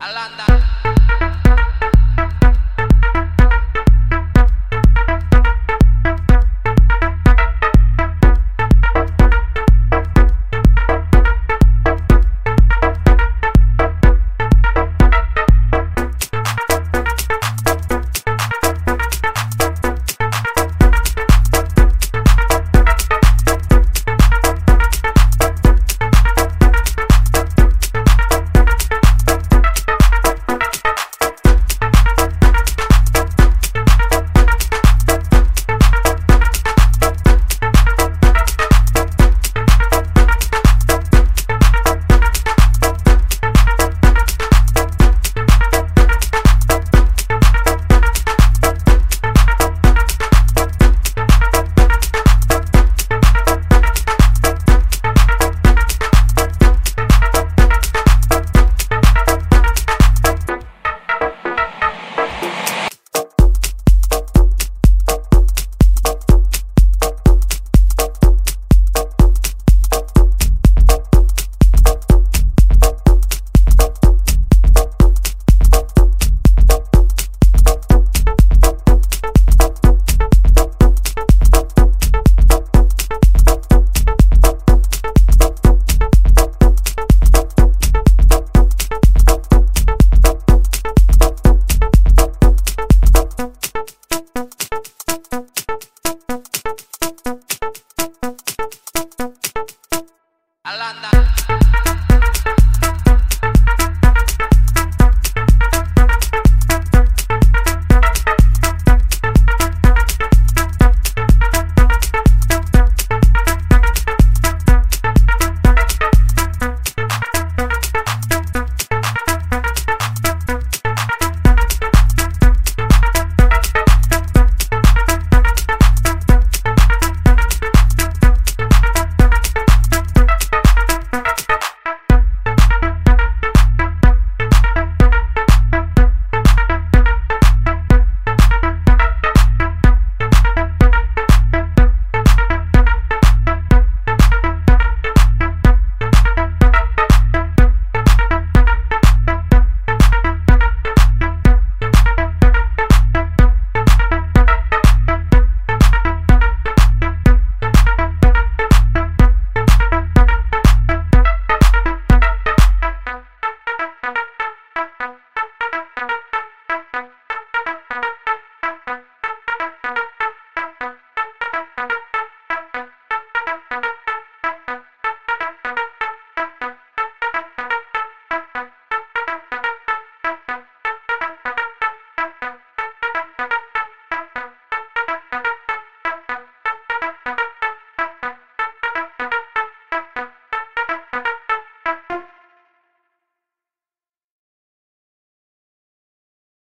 Alanda.